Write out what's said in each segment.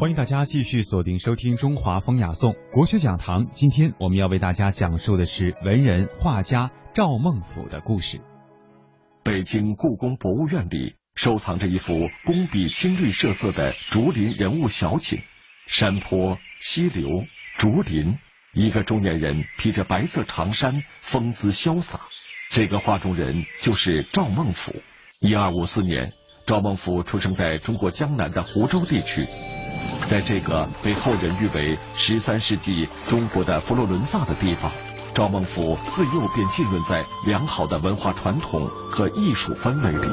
欢迎大家继续锁定收听《中华风雅颂》国学讲堂。今天我们要为大家讲述的是文人画家赵孟頫的故事。北京故宫博物院里收藏着一幅工笔青绿设色的竹林人物小景，山坡、溪流、竹林，一个中年人披着白色长衫，风姿潇洒。这个画中人就是赵孟頫。一二五四年，赵孟頫出生在中国江南的湖州地区。在这个被后人誉为十三世纪中国的佛罗伦萨的地方，赵孟頫自幼便浸润在良好的文化传统和艺术氛围里。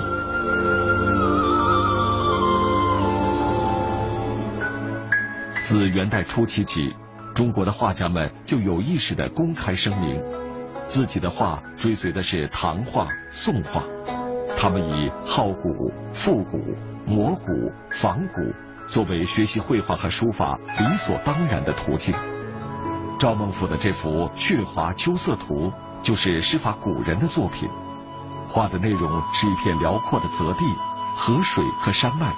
自元代初期起，中国的画家们就有意识地公开声明，自己的画追随的是唐画、宋画，他们以好古、复古、摹古、仿古。作为学习绘画和书法理所当然的途径，赵孟頫的这幅《鹊华秋色图》就是师法古人的作品。画的内容是一片辽阔的泽地，河水和山脉，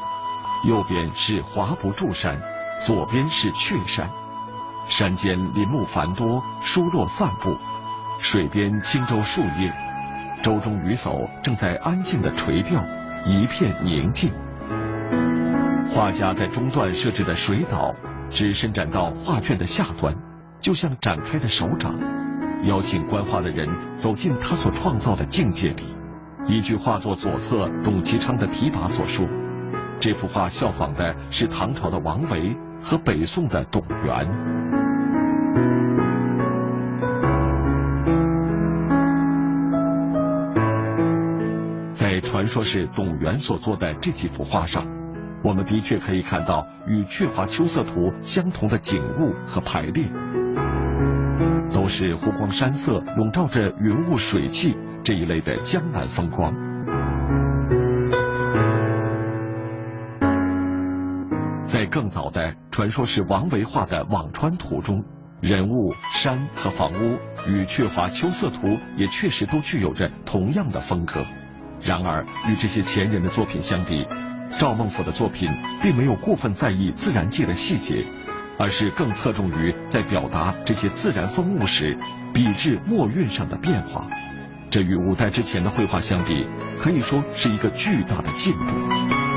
右边是华不注山，左边是鹊山。山间林木繁多，疏落散布；水边轻舟数叶，舟中渔叟正在安静的垂钓，一片宁静。画家在中段设置的水岛，只伸展到画卷的下端，就像展开的手掌，邀请观画的人走进他所创造的境界里。依据画作左侧董其昌的题跋所说，这幅画效仿的是唐朝的王维和北宋的董源。在传说是董源所作的这几幅画上。我们的确可以看到与《鹊华秋色图》相同的景物和排列，都是湖光山色笼罩着云雾水汽这一类的江南风光。在更早的传说是王维画的《辋川图》中，人物、山和房屋与《鹊华秋色图》也确实都具有着同样的风格。然而，与这些前人的作品相比，赵孟頫的作品并没有过分在意自然界的细节，而是更侧重于在表达这些自然风物时笔致墨韵上的变化。这与五代之前的绘画相比，可以说是一个巨大的进步。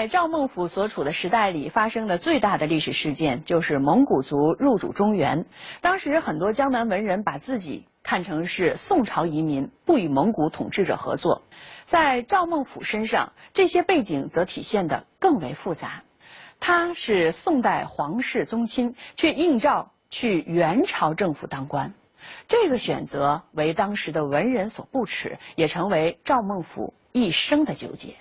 在赵孟頫所处的时代里，发生的最大的历史事件就是蒙古族入主中原。当时很多江南文人把自己看成是宋朝移民，不与蒙古统治者合作。在赵孟頫身上，这些背景则体现的更为复杂。他是宋代皇室宗亲，却应召去元朝政府当官，这个选择为当时的文人所不齿，也成为赵孟頫一生的纠结。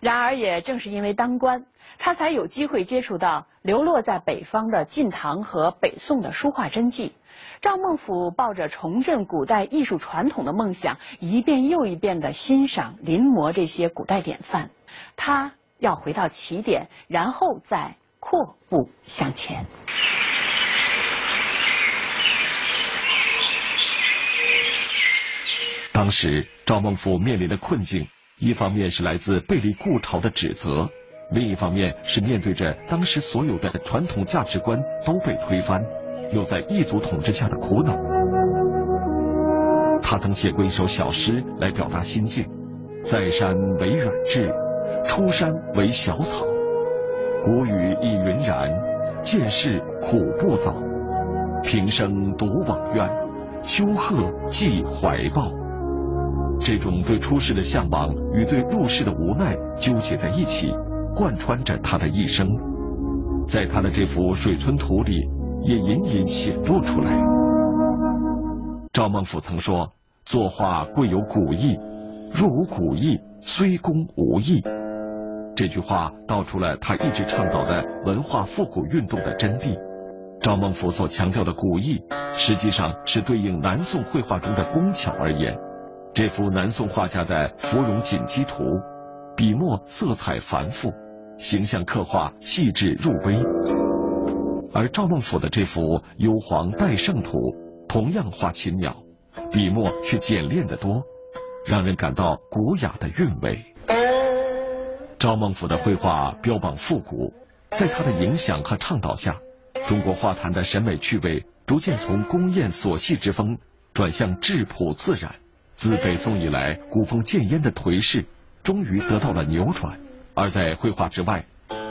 然而，也正是因为当官，他才有机会接触到流落在北方的晋唐和北宋的书画真迹。赵孟頫抱着重振古代艺术传统的梦想，一遍又一遍地欣赏临摹这些古代典范。他要回到起点，然后再阔步向前。当时，赵孟頫面临的困境。一方面是来自背离故朝的指责，另一方面是面对着当时所有的传统价值观都被推翻，又在异族统治下的苦恼。他曾写过一首小诗来表达心境：在山为软质，出山为小草。谷雨亦云然，见世苦不早。平生独往冤，秋鹤寄怀抱。这种对出世的向往与对入世的无奈纠结在一起，贯穿着他的一生，在他的这幅《水村图》里也隐隐显露出来。赵孟頫曾说：“作画贵有古意，若无古意，虽工无益。”这句话道出了他一直倡导的文化复古运动的真谛。赵孟頫所强调的古意，实际上是对应南宋绘画中的工巧而言。这幅南宋画家的《芙蓉锦鸡图》，笔墨色彩繁复，形象刻画细致入微；而赵孟頫的这幅《幽篁待胜图》，同样画禽鸟，笔墨却简练得多，让人感到古雅的韵味。赵孟頫的绘画标榜复古，在他的影响和倡导下，中国画坛的审美趣味逐渐从宫艳琐细之风转向质朴自然。自北宋以来，古风渐烟的颓势终于得到了扭转。而在绘画之外，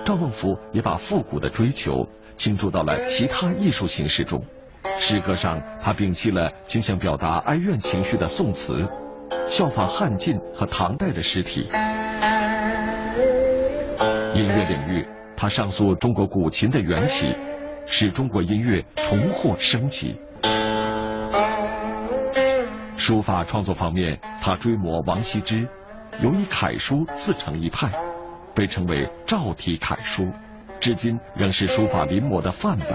赵孟頫也把复古的追求倾注到了其他艺术形式中。诗歌上，他摒弃了倾向表达哀怨情绪的宋词，效仿汉晋和唐代的诗体。音乐领域，他上溯中国古琴的缘起，使中国音乐重获生机。书法创作方面，他追摹王羲之，尤以楷书自成一派，被称为赵体楷书，至今仍是书法临摹的范本。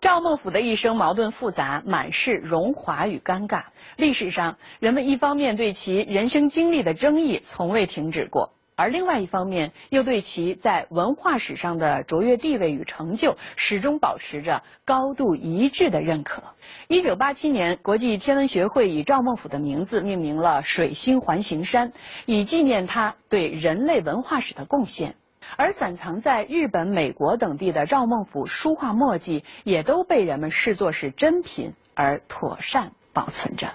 赵孟頫的一生矛盾复杂，满是荣华与尴尬。历史上，人们一方面对其人生经历的争议从未停止过，而另外一方面又对其在文化史上的卓越地位与成就始终保持着高度一致的认可。一九八七年，国际天文学会以赵孟頫的名字命名了水星环形山，以纪念他对人类文化史的贡献。而散藏在日本、美国等地的赵孟頫书画墨迹，也都被人们视作是珍品而妥善保存着。